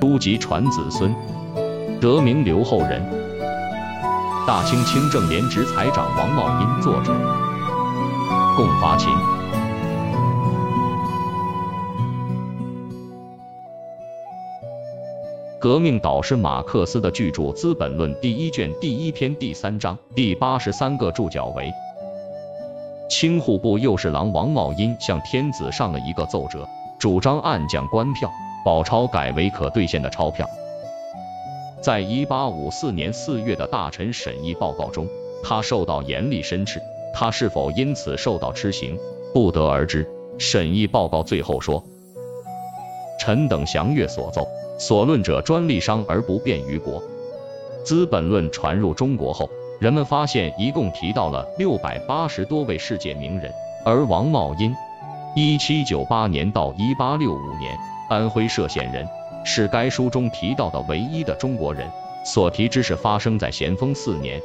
书籍传子孙，得名留后人。大清清正廉直财长王茂荫，作者。共伐秦。革命导师马克思的巨著《资本论》第一卷第一篇第三章第八十三个注脚为：清户部右侍郎王茂荫向天子上了一个奏折，主张暗降官票，宝钞改为可兑现的钞票。在一八五四年四月的大臣审议报告中，他受到严厉申斥。他是否因此受到笞刑，不得而知。审议报告最后说：“臣等详阅所奏，所论者专利商而不便于国。”《资本论》传入中国后，人们发现一共提到了六百八十多位世界名人，而王茂荫，一七九八年到一八六五年，安徽歙县人，是该书中提到的唯一的中国人。所提之事发生在咸丰四年，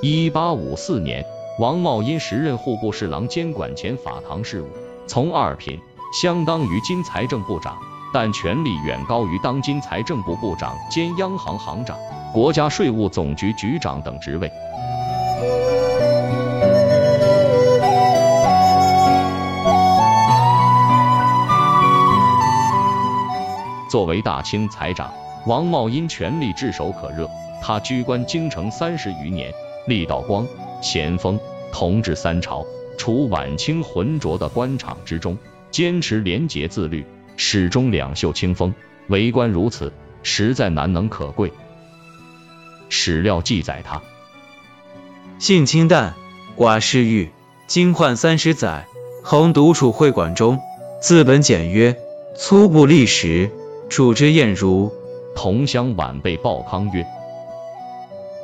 一八五四年。王茂因时任户部侍郎，监管前法堂事务，从二品，相当于今财政部长，但权力远高于当今财政部部长兼央行行长、国家税务总局局长等职位。作为大清财长，王茂因权力炙手可热，他居官京城三十余年，历道光。咸丰、同治三朝，处晚清浑浊的官场之中，坚持廉洁自律，始终两袖清风。为官如此，实在难能可贵。史料记载他性清淡，寡嗜欲，经宦三十载，恒独处会馆中，字本简约，粗布历时，处之晏如。同乡晚辈鲍康曰：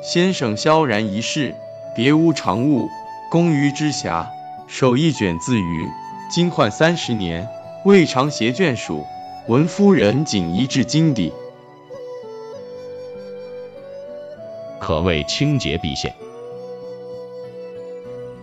先生萧然一世。别无长物，工于之暇，手一卷自娱。今患三十年，未尝携眷属。闻夫人仅一至京邸，可谓清洁毕现。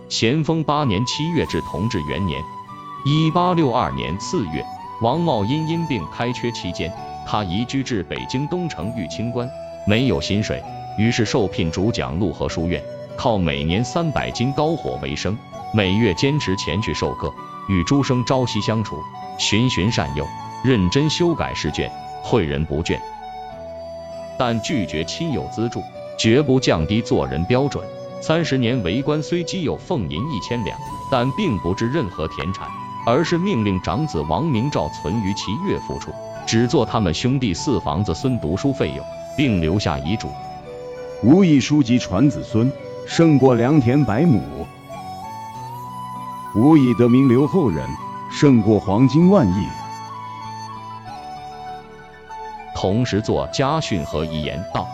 咸丰八年七月至同治元年（一八六二年四月），王茂因因病开缺期间，他移居至北京东城玉清观，没有薪水，于是受聘主讲陆河书院。靠每年三百斤高火为生，每月坚持前去授课，与诸生朝夕相处，循循善诱，认真修改试卷，诲人不倦。但拒绝亲友资助，绝不降低做人标准。三十年为官，虽积有俸银一千两，但并不置任何田产，而是命令长子王明照存于其岳父处，只做他们兄弟四房子孙读书费用，并留下遗嘱：吾以书籍传子孙。胜过良田百亩，吾以得名留后人；胜过黄金万亿。同时作家训和遗言道：“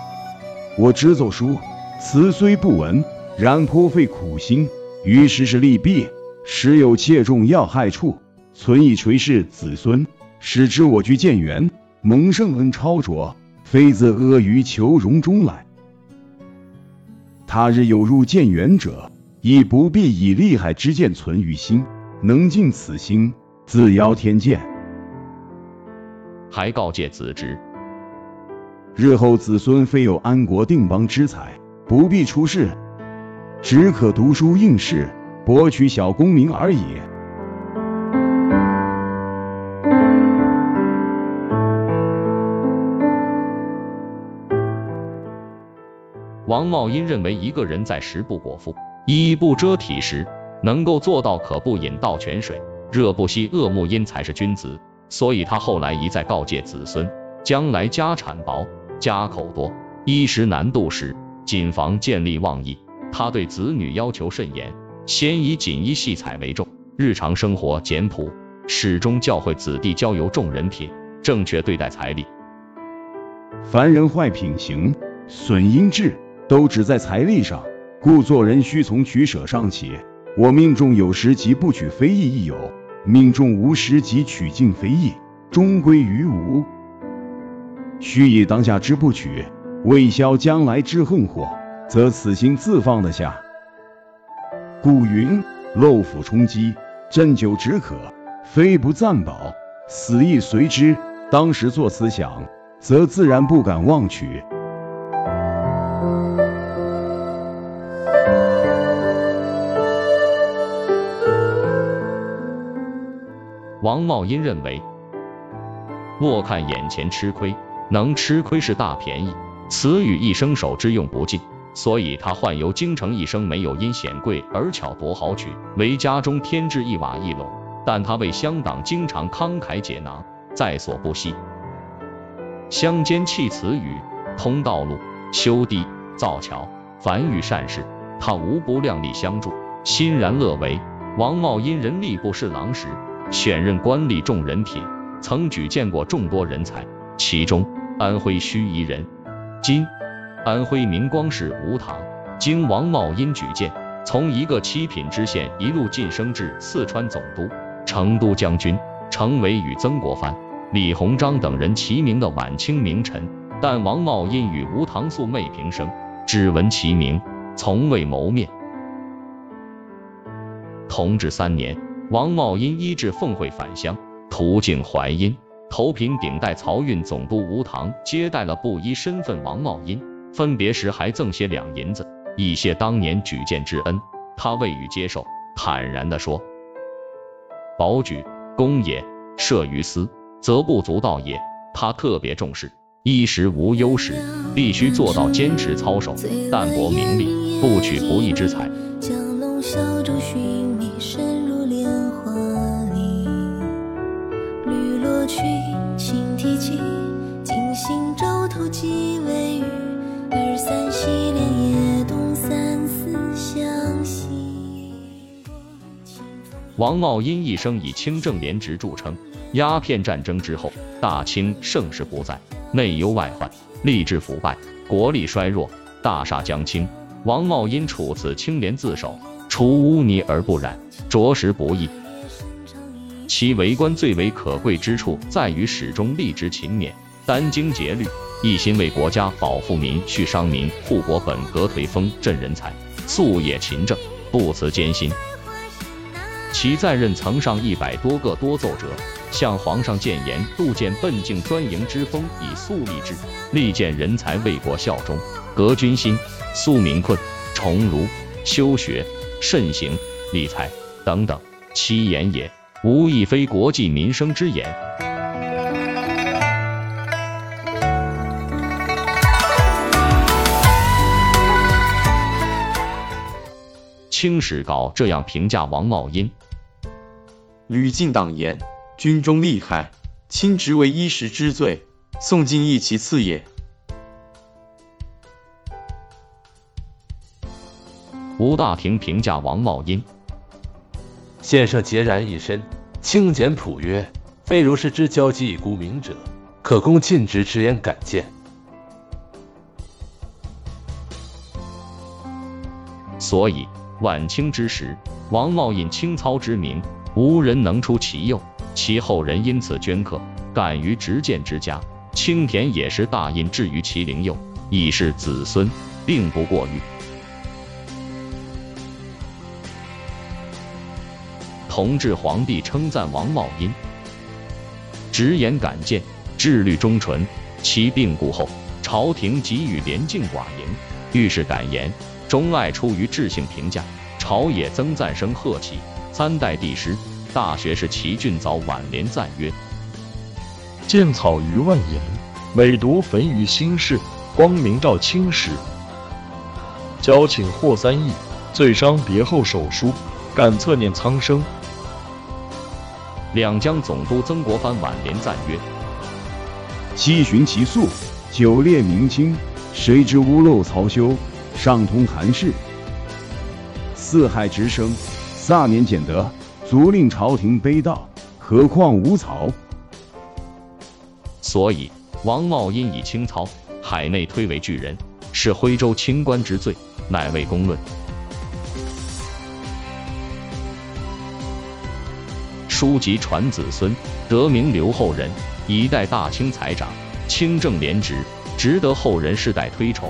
我只奏书，词虽不文，然颇费苦心，于时是利弊，时有切中要害处，存以垂示子孙，使之我居建元，蒙圣恩超卓，非自阿谀求荣中来。”他日有入建元者，亦不必以利害之见存于心，能尽此心，自邀天见。还告诫子侄：日后子孙非有安国定邦之才，不必出仕，只可读书应试，博取小功名而已。王茂因认为，一个人在食不果腹、衣不遮体时，能够做到可不饮倒泉水、热不息恶木因才是君子。所以他后来一再告诫子孙，将来家产薄、家口多、衣食难度时，谨防见利忘义。他对子女要求甚严，先以锦衣细彩为重，日常生活简朴，始终教诲子弟交由重人品，正确对待财力。凡人坏品行，损阴质。都只在财力上，故做人须从取舍上起。我命中有时即不取非义亦有，命中无时即取尽非义，终归于无。须以当下之不取，未消将来之恨祸，则此心自放得下。古云：漏斧冲击，鸩酒止渴，非不暂饱，死亦随之。当时作此想，则自然不敢妄取。王茂因认为，莫看眼前吃亏，能吃亏是大便宜，此语一生手之用不尽。所以他宦游京城一生，没有因显贵而巧夺豪取，为家中添置一瓦一垄。但他为乡党经常慷慨解囊，在所不惜。乡间弃词语，通道路、修堤、造桥，凡遇善事，他无不量力相助，欣然乐为。王茂因人力部侍郎时，选任官吏重人品，曾举荐过众多人才，其中安徽盱眙人，今。安徽明光市吴塘，经王茂因举荐，从一个七品知县一路晋升至四川总督、成都将军，成为与曾国藩、李鸿章等人齐名的晚清名臣。但王茂因与吴塘素昧平生，只闻其名，从未谋面。同治三年，王茂因依至奉会返乡，途经淮阴，头品顶戴漕运总督吴塘接待了布衣身份王茂因。分别时还赠些两银子，以谢当年举荐之恩。他未予接受，坦然地说：“保举公也，设于私，则不足道也。他特别重视，衣食无忧时，必须做到坚持操守，淡泊名利，不取不义之财。”王茂因一生以清正廉直著称。鸦片战争之后，大清盛世不再，内忧外患，吏治腐败，国力衰弱，大厦将倾。王茂因处此清廉自守，除污泥而不染，着实不易。其为官最为可贵之处，在于始终立直勤勉，殚精竭虑，一心为国家保富民、恤商民、护国本、革颓风、振人才，夙夜勤政，不辞艰辛。其在任曾上一百多个多奏折，向皇上谏言，杜建奔竞专营之风，以肃立志，力荐人才为国效忠，革军心，肃民困，崇儒，修学，慎行，理财等等，其言也，无一非国计民生之言。《清史稿》这样评价王茂因。吕进党言：军中利害，亲职为一时之罪，宋敬义其次也。吴大庭评价王茂英：先生孑然一身，清简朴约，非如是之交际孤名者，可供尽职直言敢谏。所以晚清之时，王茂因清操之名。无人能出其右，其后人因此镌刻，敢于执剑之家。青田野石大印置于其灵右，以示子孙，并不过誉。同治皇帝称赞王茂因，直言敢谏，志虑忠纯。其病故后，朝廷给予连敬寡迎，遇事敢言，钟爱出于智性评价，朝野增赞声贺起。三代帝师，大学士齐俊藻挽联赞曰：“见草于万言，每读焚于心事。光明照青史。交请霍三义，罪伤别后手书，感侧念苍生。”两江总督曾国藩挽联赞曰：“七旬其素，九列明清，谁知屋漏曹休，上通寒士。四海直升。”萨年简德，足令朝廷悲悼，何况无曹？所以王茂因以清操，海内推为巨人，是徽州清官之罪，乃为公论。书籍传子孙，得名留后人，一代大清财长，清正廉直，值得后人世代推崇。